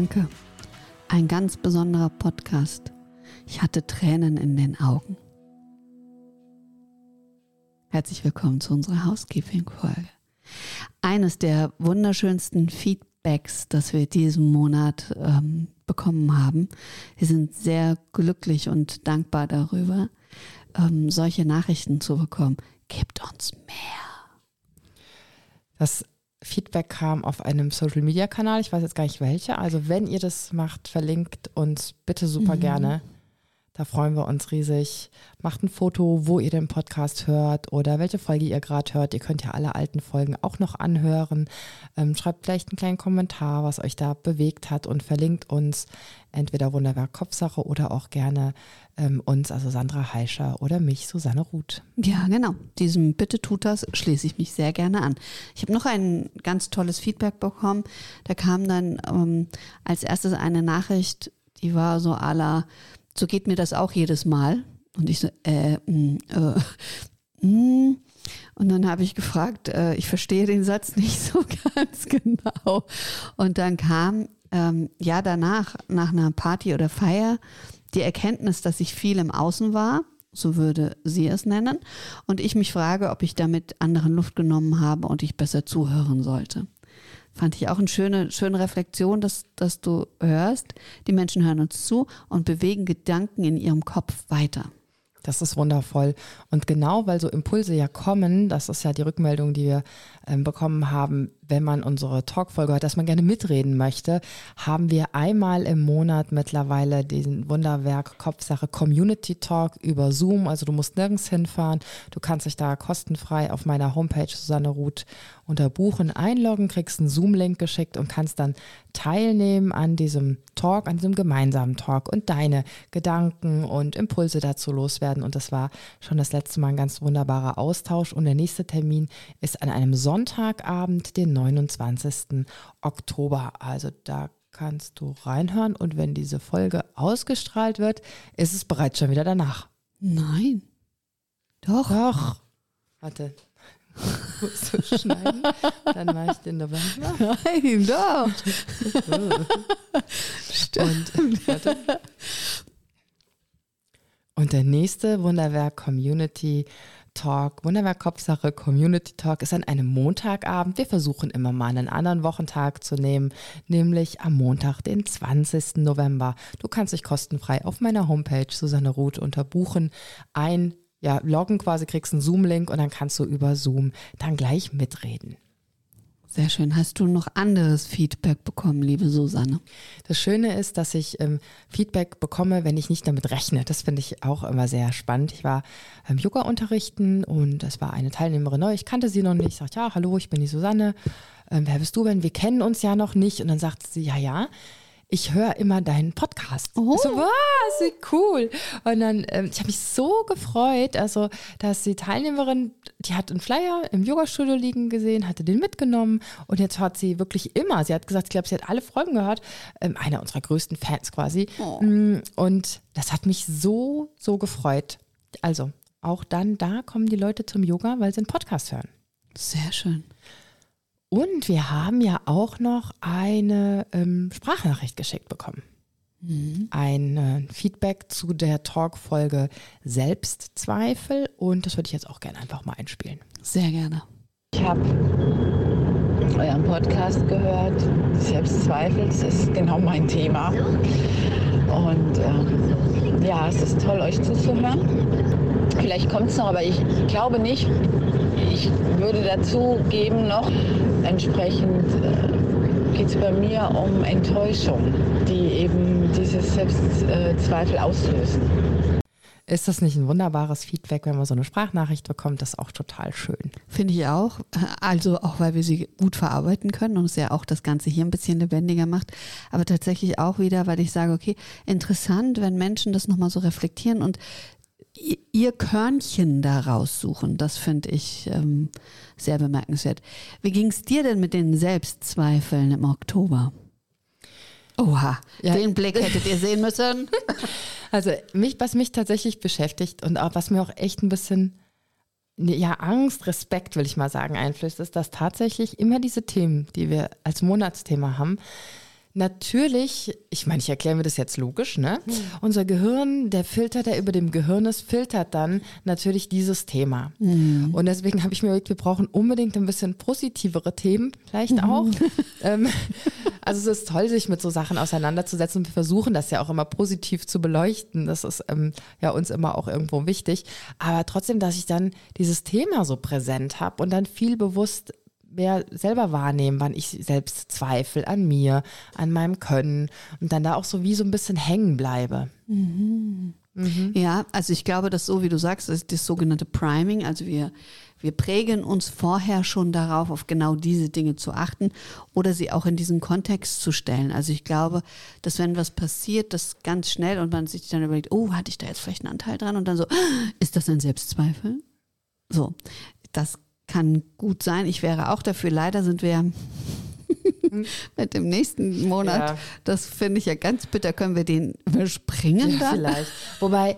Danke. Ein ganz besonderer Podcast. Ich hatte Tränen in den Augen. Herzlich willkommen zu unserer Housekeeping-Folge. Eines der wunderschönsten Feedbacks, das wir diesen Monat ähm, bekommen haben. Wir sind sehr glücklich und dankbar darüber, ähm, solche Nachrichten zu bekommen. Gebt uns mehr. Das Feedback kam auf einem Social Media Kanal. Ich weiß jetzt gar nicht welcher. Also wenn ihr das macht, verlinkt uns bitte super mhm. gerne. Da freuen wir uns riesig. Macht ein Foto, wo ihr den Podcast hört oder welche Folge ihr gerade hört. Ihr könnt ja alle alten Folgen auch noch anhören. Ähm, schreibt vielleicht einen kleinen Kommentar, was euch da bewegt hat und verlinkt uns entweder Wunderwerk Kopfsache oder auch gerne ähm, uns, also Sandra Heischer oder mich, Susanne Ruth. Ja, genau. Diesem Bitte tut das schließe ich mich sehr gerne an. Ich habe noch ein ganz tolles Feedback bekommen. Da kam dann ähm, als erstes eine Nachricht, die war so aller so geht mir das auch jedes Mal. Und ich so, äh, mh, mm, äh, mh. Mm. Und dann habe ich gefragt, äh, ich verstehe den Satz nicht so ganz genau. Und dann kam ähm, ja danach, nach einer Party oder Feier, die Erkenntnis, dass ich viel im Außen war, so würde sie es nennen, und ich mich frage, ob ich damit anderen Luft genommen habe und ich besser zuhören sollte. Fand ich auch eine schöne, schöne Reflexion, dass, dass du hörst. Die Menschen hören uns zu und bewegen Gedanken in ihrem Kopf weiter. Das ist wundervoll. Und genau weil so Impulse ja kommen, das ist ja die Rückmeldung, die wir äh, bekommen haben, wenn man unsere Talkfolge hört, dass man gerne mitreden möchte, haben wir einmal im Monat mittlerweile den Wunderwerk Kopfsache Community Talk über Zoom. Also du musst nirgends hinfahren. Du kannst dich da kostenfrei auf meiner Homepage Susanne Ruth unter Buchen einloggen, kriegst einen Zoom-Link geschickt und kannst dann teilnehmen an diesem Talk, an diesem gemeinsamen Talk und deine Gedanken und Impulse dazu loswerden. Und das war schon das letzte Mal ein ganz wunderbarer Austausch. Und der nächste Termin ist an einem Sonntagabend, den 29. Oktober. Also da kannst du reinhören und wenn diese Folge ausgestrahlt wird, ist es bereits schon wieder danach. Nein. Doch. Doch. Warte. Du schneiden? Dann mache ich den November. Nein, doch. Stimmt. Und, warte. und der nächste Wunderwerk Community Talk, Wunderwerk Kopfsache Community Talk ist an einem Montagabend. Wir versuchen immer mal einen anderen Wochentag zu nehmen, nämlich am Montag, den 20. November. Du kannst dich kostenfrei auf meiner Homepage Susanne Ruth unter Buchen ein, ja, loggen quasi, kriegst einen Zoom-Link und dann kannst du über Zoom dann gleich mitreden. Sehr schön. Hast du noch anderes Feedback bekommen, liebe Susanne? Das Schöne ist, dass ich ähm, Feedback bekomme, wenn ich nicht damit rechne. Das finde ich auch immer sehr spannend. Ich war ähm, Yoga unterrichten und es war eine Teilnehmerin neu. Ich kannte sie noch nicht. Ich sagte, ja, hallo, ich bin die Susanne. Ähm, wer bist du denn? Wir kennen uns ja noch nicht. Und dann sagt sie, ja, ja ich höre immer deinen Podcast. Oh. so, was, wie cool. Und dann, ähm, ich habe mich so gefreut, also, dass die Teilnehmerin, die hat einen Flyer im Yogastudio liegen gesehen, hatte den mitgenommen und jetzt hat sie wirklich immer, sie hat gesagt, ich glaube, sie hat alle Folgen gehört, ähm, einer unserer größten Fans quasi. Oh. Mm, und das hat mich so, so gefreut. Also, auch dann, da kommen die Leute zum Yoga, weil sie einen Podcast hören. Sehr schön. Und wir haben ja auch noch eine ähm, Sprachnachricht geschickt bekommen. Mhm. Ein äh, Feedback zu der Talk-Folge Selbstzweifel und das würde ich jetzt auch gerne einfach mal einspielen. Sehr gerne. Ich habe euren Podcast gehört. Selbstzweifel, das ist genau mein Thema. Und ähm, ja, es ist toll, euch zuzuhören. Vielleicht kommt es noch, aber ich glaube nicht. Ich würde dazu geben noch, entsprechend äh, geht es bei mir um Enttäuschung, die eben dieses Selbstzweifel auslösen. ist das nicht ein wunderbares Feedback, wenn man so eine Sprachnachricht bekommt? Das ist auch total schön. Finde ich auch. Also auch, weil wir sie gut verarbeiten können und es ja auch das Ganze hier ein bisschen lebendiger macht. Aber tatsächlich auch wieder, weil ich sage, okay, interessant, wenn Menschen das nochmal so reflektieren und ihr Körnchen da raussuchen. Das finde ich ähm, sehr bemerkenswert. Wie ging es dir denn mit den Selbstzweifeln im Oktober? Oha, ja. den Blick hättet ihr sehen müssen. Also mich, was mich tatsächlich beschäftigt und auch was mir auch echt ein bisschen ja, Angst, Respekt, will ich mal sagen, einflößt, ist, dass tatsächlich immer diese Themen, die wir als Monatsthema haben, Natürlich, ich meine, ich erkläre mir das jetzt logisch, ne? Mhm. Unser Gehirn, der Filter, der über dem Gehirn ist, filtert dann natürlich dieses Thema. Mhm. Und deswegen habe ich mir überlegt, wir brauchen unbedingt ein bisschen positivere Themen, vielleicht mhm. auch. ähm, also es ist toll, sich mit so Sachen auseinanderzusetzen und wir versuchen das ja auch immer positiv zu beleuchten. Das ist ähm, ja uns immer auch irgendwo wichtig. Aber trotzdem, dass ich dann dieses Thema so präsent habe und dann viel bewusst mehr selber wahrnehmen, wann ich selbst zweifle an mir, an meinem Können und dann da auch so wie so ein bisschen hängen bleibe. Mhm. Mhm. Ja, also ich glaube, dass so wie du sagst, ist das sogenannte Priming, also wir, wir prägen uns vorher schon darauf, auf genau diese Dinge zu achten oder sie auch in diesen Kontext zu stellen. Also ich glaube, dass wenn was passiert, das ganz schnell und man sich dann überlegt, oh, hatte ich da jetzt vielleicht einen Anteil dran und dann so, ist das ein Selbstzweifel? So, das kann gut sein. Ich wäre auch dafür. Leider sind wir mit dem nächsten Monat. Ja. Das finde ich ja ganz bitter. Können wir den überspringen? Ja, vielleicht. Wobei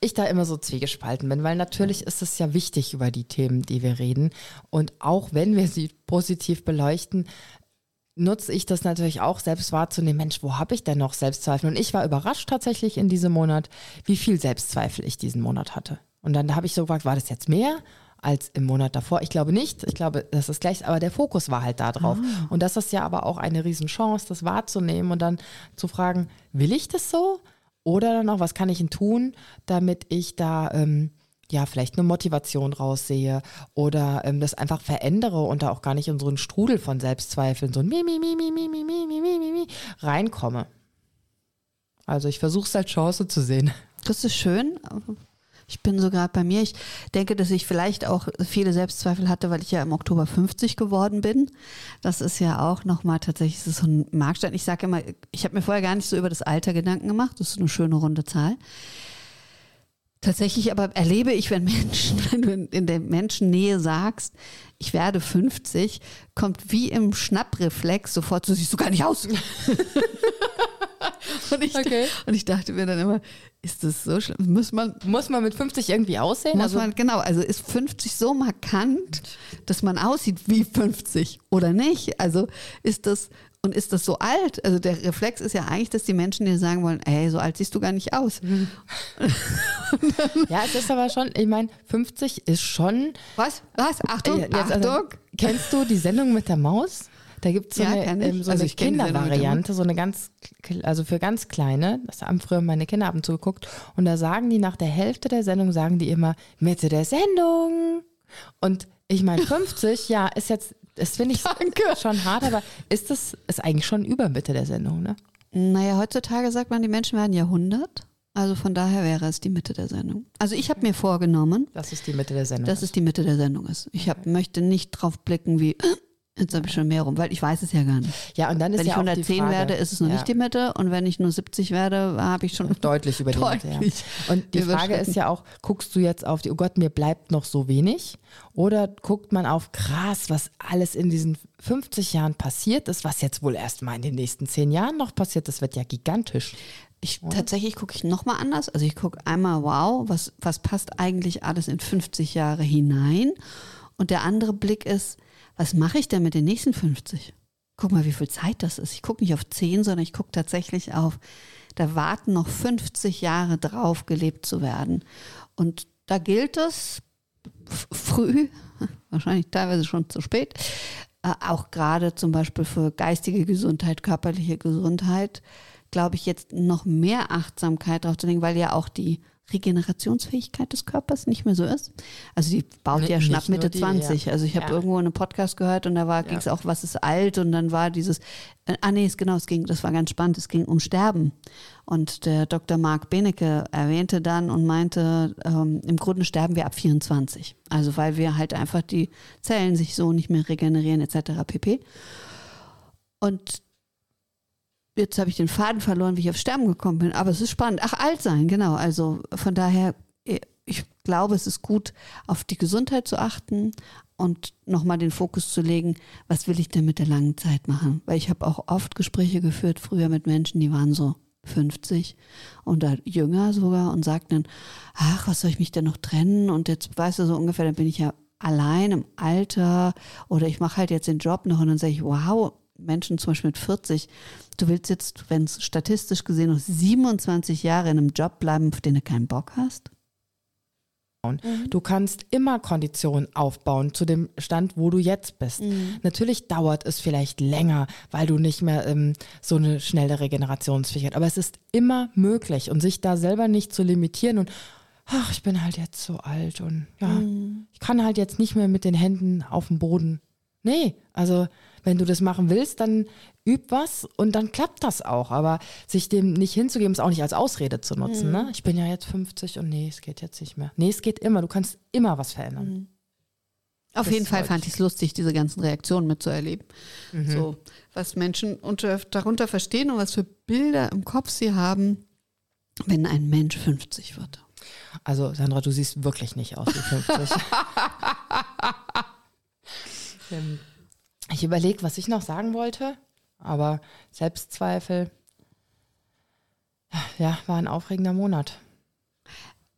ich da immer so zwiegespalten bin, weil natürlich ist es ja wichtig über die Themen, die wir reden. Und auch wenn wir sie positiv beleuchten, nutze ich das natürlich auch, selbst wahrzunehmen, Mensch, wo habe ich denn noch Selbstzweifel? Und ich war überrascht tatsächlich in diesem Monat, wie viel Selbstzweifel ich diesen Monat hatte. Und dann habe ich so gefragt, war das jetzt mehr? Als im Monat davor. Ich glaube nicht, ich glaube, das ist gleich, aber der Fokus war halt da drauf. Ah. Und das ist ja aber auch eine Riesenchance, das wahrzunehmen und dann zu fragen, will ich das so? Oder dann auch, was kann ich denn tun, damit ich da ähm, ja vielleicht eine Motivation raussehe oder ähm, das einfach verändere und da auch gar nicht in so einen Strudel von Selbstzweifeln, so ein mi, mi, mi, mi, mi, mi, mi, mi, mi, mi, reinkomme. Also ich versuche es als Chance zu sehen. Das ist schön. Ich bin so gerade bei mir. Ich denke, dass ich vielleicht auch viele Selbstzweifel hatte, weil ich ja im Oktober 50 geworden bin. Das ist ja auch nochmal tatsächlich so ein Markstein. Ich sage immer, ich habe mir vorher gar nicht so über das Alter Gedanken gemacht. Das ist eine schöne runde Zahl. Tatsächlich aber erlebe ich, wenn Menschen, wenn du in der Menschennähe sagst, ich werde 50, kommt wie im Schnappreflex sofort, so siehst du gar nicht aus. und, ich, okay. und ich dachte mir dann immer, ist das so schlimm? Muss man, muss man mit 50 irgendwie aussehen? Muss also, man, genau, also ist 50 so markant, dass man aussieht wie 50 oder nicht? Also ist das, und ist das so alt? Also der Reflex ist ja eigentlich, dass die Menschen dir sagen wollen, ey, so alt siehst du gar nicht aus. Mhm. ja, es ist aber schon, ich meine, 50 ist schon. Was? Was? Achtung, äh, jetzt, also, Achtung. Also, kennst du die Sendung mit der Maus? Da gibt es so, ja, eine, ähm, so also eine Kindervariante, so eine ganz, also für ganz kleine. Das haben früher meine Kinder ab und zu geguckt. Und da sagen die nach der Hälfte der Sendung, sagen die immer, Mitte der Sendung. Und ich meine, 50, ja, ist jetzt, das finde ich Danke. schon hart, aber ist das, ist eigentlich schon über Mitte der Sendung, ne? Naja, heutzutage sagt man, die Menschen werden ja 100. Also von daher wäre es die Mitte der Sendung. Also ich habe mir vorgenommen, dass es die Mitte der Sendung dass ist. es die Mitte der Sendung ist. Ich hab, möchte nicht drauf blicken wie Jetzt habe ich schon mehr rum, weil ich weiß es ja gar nicht. Ja, und dann ist wenn ja ich 110 Frage, werde, ist es noch ja. nicht die Mitte und wenn ich nur 70 werde, habe ich schon deutlich über die deutlich Mitte. Ja. Und die Frage ist ja auch, guckst du jetzt auf die, oh Gott, mir bleibt noch so wenig? Oder guckt man auf, krass, was alles in diesen 50 Jahren passiert ist, was jetzt wohl erst mal in den nächsten 10 Jahren noch passiert, das wird ja gigantisch. Ich, tatsächlich gucke ich nochmal anders. Also ich gucke einmal, wow, was, was passt eigentlich alles in 50 Jahre hinein? Und der andere Blick ist, was mache ich denn mit den nächsten 50? Guck mal, wie viel Zeit das ist. Ich gucke nicht auf 10, sondern ich gucke tatsächlich auf, da warten noch 50 Jahre drauf, gelebt zu werden. Und da gilt es früh, wahrscheinlich teilweise schon zu spät, äh, auch gerade zum Beispiel für geistige Gesundheit, körperliche Gesundheit, glaube ich, jetzt noch mehr Achtsamkeit drauf zu legen, weil ja auch die Regenerationsfähigkeit des Körpers nicht mehr so ist. Also die baut Nicht- ja schon ab Mitte die, 20. ja. Also ich habe Ja. irgendwo einen Podcast gehört und da war ging es auch, was ist alt und dann war dieses, äh, ah nee, es genau, es ging, das war ganz spannend, es ging um Sterben. Und der Dr. Mark Benecke erwähnte dann und meinte, ähm, im Grunde sterben wir ab 24. Also weil wir halt einfach die Zellen sich so nicht mehr regenerieren etc. pp. Und jetzt habe ich den Faden verloren, wie ich auf Sterben gekommen bin. Aber es ist spannend. Ach, alt sein, genau. Also von daher, eh, ich glaube, es ist gut, auf die Gesundheit zu achten und nochmal den Fokus zu legen, was will ich denn mit der langen Zeit machen? Weil ich habe auch oft Gespräche geführt, früher mit Menschen, die waren so 50 oder jünger sogar und sagten dann, ach, was soll ich mich denn noch trennen? Und jetzt weißt du so ungefähr, dann bin ich ja allein im Alter oder ich mache halt jetzt den Job noch und dann sage ich, wow, Menschen zum Beispiel mit 40, du willst jetzt, wenn es statistisch gesehen noch 27 Jahre in einem Job bleiben, auf den du keinen Bock hast? Du kannst immer Konditionen aufbauen zu dem Stand, wo du jetzt bist. Natürlich dauert es vielleicht länger, weil du nicht mehr ähm, so eine schnelle Regenerationsfähigkeit, aber es ist immer möglich und sich da selber nicht zu limitieren und ach, ich bin halt jetzt so alt und ja, ich kann halt jetzt nicht mehr mit den Händen auf dem Boden. Nee, also wenn du das machen willst, dann üb was und dann klappt das auch. Aber sich dem nicht hinzugeben, ist auch nicht als Ausrede zu nutzen. Ne? Ich bin ja jetzt 50 und nee, es geht jetzt nicht mehr. Nee, es geht immer. Du kannst immer was verändern. Auf Das jeden Fall fand ich es lustig, diese ganzen Reaktionen mitzuerleben. So, was Menschen unter, darunter verstehen und was für Bilder im Kopf sie haben, wenn ein Mensch 50 wird. Also Sandra, du siehst wirklich nicht aus wie 50. Ähm, ich überlege, was ich noch sagen wollte, aber Selbstzweifel, ja, war ein aufregender Monat.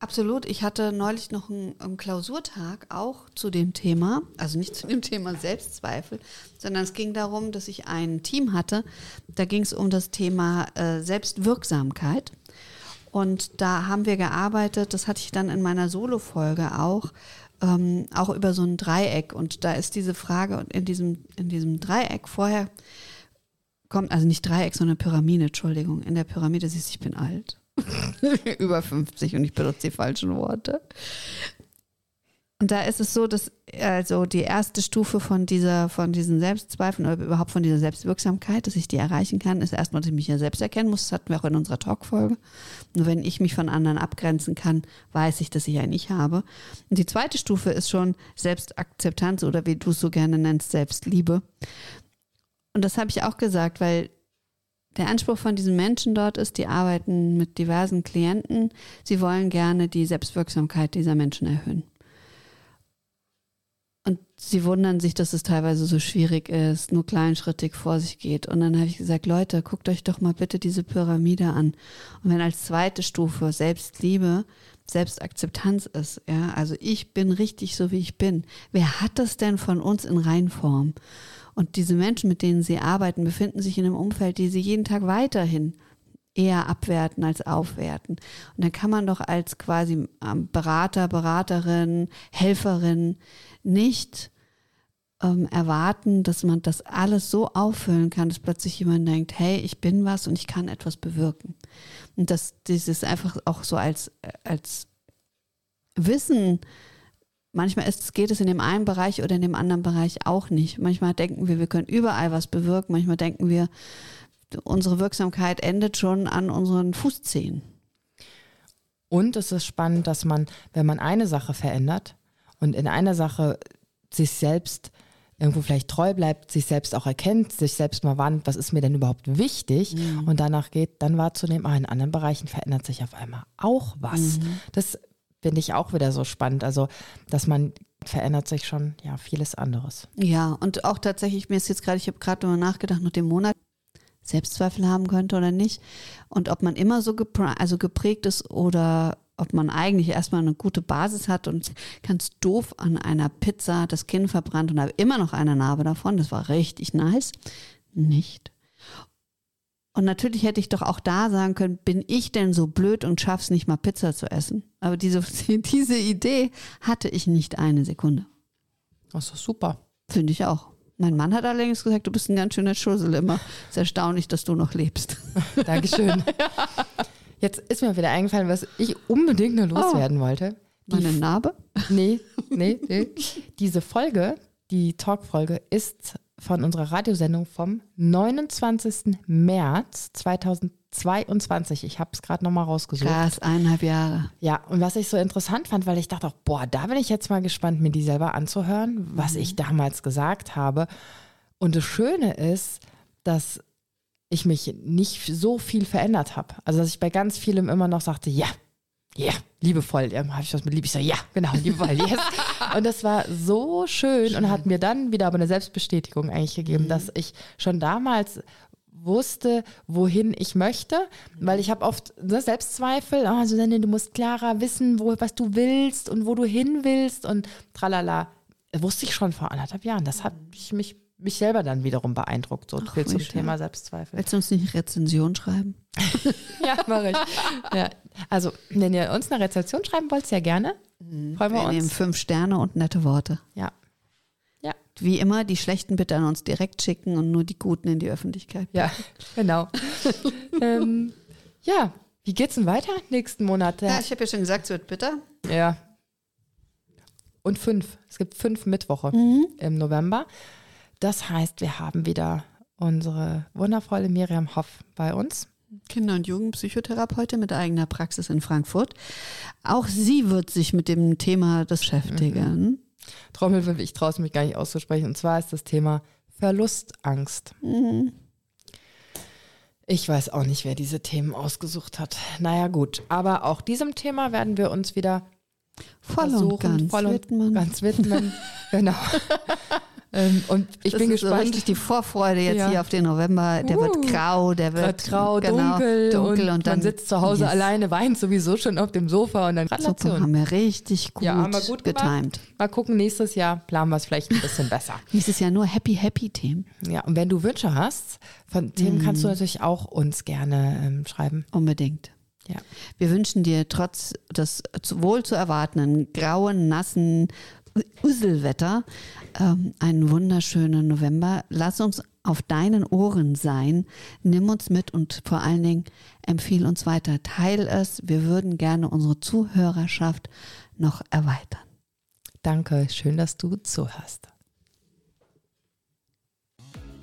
Absolut. Ich hatte neulich noch einen, Klausurtag auch zu dem Thema, also nicht zu dem Thema Selbstzweifel, sondern es ging darum, dass ich ein Team hatte. Da ging es um das Thema äh, Selbstwirksamkeit. Und da haben wir gearbeitet, das hatte ich dann in meiner Solo-Folge auch, ähm, auch über so ein Dreieck. Und da ist diese Frage in diesem, in diesem Dreieck vorher kommt, also nicht Dreieck, sondern Pyramide, Entschuldigung. In der Pyramide siehst du, ich bin alt. über 50 und ich benutze die falschen Worte. Und da ist es so, dass also die erste Stufe von dieser, von diesen Selbstzweifeln oder überhaupt von dieser Selbstwirksamkeit, dass ich die erreichen kann, ist erstmal, dass ich mich ja selbst erkennen muss. Das hatten wir auch in unserer Talkfolge. Nur wenn ich mich von anderen abgrenzen kann, weiß ich, dass ich ein Ich habe. Und die zweite Stufe ist schon Selbstakzeptanz oder wie du es so gerne nennst, Selbstliebe. Und das habe ich auch gesagt, weil der Anspruch von diesen Menschen dort ist, die arbeiten mit diversen Klienten. Sie wollen gerne die Selbstwirksamkeit dieser Menschen erhöhen. Und sie wundern sich, dass es teilweise so schwierig ist, nur kleinschrittig vor sich geht. Und dann habe ich gesagt, Leute, guckt euch doch mal bitte diese Pyramide an. Und wenn als zweite Stufe Selbstliebe, Selbstakzeptanz ist, ja, also ich bin richtig so, wie ich bin. Wer hat das denn von uns in Reinform? Und diese Menschen, mit denen sie arbeiten, befinden sich in einem Umfeld, die sie jeden Tag weiterhin eher abwerten als aufwerten. Und dann kann man doch als quasi ähm, Berater, Beraterin, Helferin nicht ähm, erwarten, dass man das alles so auffüllen kann, dass plötzlich jemand denkt, hey, ich bin was und ich kann etwas bewirken. Und dass dieses einfach auch so als, als Wissen, manchmal ist, geht es in dem einen Bereich oder in dem anderen Bereich auch nicht. Manchmal denken wir, wir können überall was bewirken. Manchmal denken wir, unsere Wirksamkeit endet schon an unseren Fußzehen. Und es ist spannend, dass man, wenn man eine Sache verändert und in einer Sache sich selbst irgendwo vielleicht treu bleibt, sich selbst auch erkennt, sich selbst mal warnt, was ist mir denn überhaupt wichtig und danach geht, dann wahrzunehmen, ah, in anderen Bereichen verändert sich auf einmal auch was. Das finde ich auch wieder so spannend. Also, dass man verändert sich schon ja vieles anderes. Ja, und auch tatsächlich, mir ist jetzt gerade, ich habe gerade darüber nachgedacht, nach dem Monat Selbstzweifel haben könnte oder nicht. Und ob man immer so gepr also geprägt ist oder ob man eigentlich erstmal eine gute Basis hat und ganz doof an einer Pizza das Kinn verbrannt und habe immer noch eine Narbe davon. Das war richtig nice. Nicht. Und natürlich hätte ich doch auch da sagen können, bin ich denn so blöd und schaff's nicht mal Pizza zu essen? Aber diese, diese Idee hatte ich nicht eine Sekunde. Das ist super. Finde ich auch. Mein Mann hat allerdings gesagt, du bist ein ganz schöner Schussel immer. Ist erstaunlich, dass du noch lebst. Dankeschön. Jetzt ist mir wieder eingefallen, was ich unbedingt nur loswerden wollte. Die Meine Narbe? Nee, nee, nee. Diese Folge, die Talk-Folge, ist von unserer Radiosendung vom 29. März 2022. Ich habe es gerade nochmal rausgesucht. Krass, eineinhalb Jahre. Ja, und was ich so interessant fand, weil ich dachte auch, boah, da bin ich jetzt mal gespannt, mir die selber anzuhören, was ich damals gesagt habe. Und das Schöne ist, dass ich mich nicht so viel verändert habe. Also, dass ich bei ganz vielem immer noch sagte, ja, ja, liebevoll. Irgendwann habe ich was mit Liebe. Ich sage, ja, genau, liebevoll, yes. und das war so schön, und hat mir dann wieder aber eine Selbstbestätigung eigentlich gegeben, dass ich schon damals wusste, wohin ich möchte, weil ich habe oft ne, Selbstzweifel, so, nee, du musst klarer wissen, wo, was du willst und wo du hin willst und tralala. Wusste ich schon vor anderthalb Jahren. Das hat ich mich, mich selber dann wiederum beeindruckt, so Ach, viel zum. Thema Selbstzweifel. Willst du uns nicht eine Rezension schreiben? Ja, mache ich. Ja. Also, wenn ihr uns eine Rezension schreiben wollt, sehr gerne. Freuen wir Wir nehmen uns. fünf Sterne und nette Worte. Ja. Ja. Wie immer, die schlechten bitte an uns direkt schicken und nur die guten in die Öffentlichkeit. Ja, genau. ähm, ja, wie geht's denn weiter nächsten Monat? Ja, ich habe ja schon gesagt, es wird bitter. Ja. Und fünf. Es gibt fünf Mittwoche im November. Das heißt, wir haben wieder unsere wundervolle Miriam Hoff bei uns. Kinder- und Jugendpsychotherapeutin mit eigener Praxis in Frankfurt. Auch sie wird sich mit dem Thema beschäftigen. Trommelwirbel, ich traue es mich gar nicht auszusprechen. Und zwar ist das Thema Verlustangst. Ich weiß auch nicht, wer diese Themen ausgesucht hat. Naja, gut. Aber auch diesem Thema werden wir uns wieder Voll und ganz voll und widmen. ganz widmen. genau. ähm, und ich das bin ist so gespannt. richtig die Vorfreude jetzt Ja. hier auf den November. Der wird Uh, grau, der wird Wird grau, genau, dunkel, dunkel und, und, dann man sitzt zu Hause Yes. alleine, weint sowieso schon auf dem Sofa und dann Super, haben wir richtig gut, Ja, haben wir gut getimt. Mal gucken, nächstes Jahr planen wir es vielleicht ein bisschen besser. Nächstes Jahr nur Happy Happy Themen. Ja, und wenn du Wünsche hast, von Themen kannst Mhm. du natürlich auch uns gerne ähm, schreiben. Unbedingt. Ja. Wir wünschen dir trotz des wohl zu erwartenden grauen, nassen Uselwetter ähm, einen wunderschönen November. Lass uns auf deinen Ohren sein. Nimm uns mit und vor allen Dingen empfiehl uns weiter. Teil es. Wir würden gerne unsere Zuhörerschaft noch erweitern. Danke, schön, dass du zuhörst.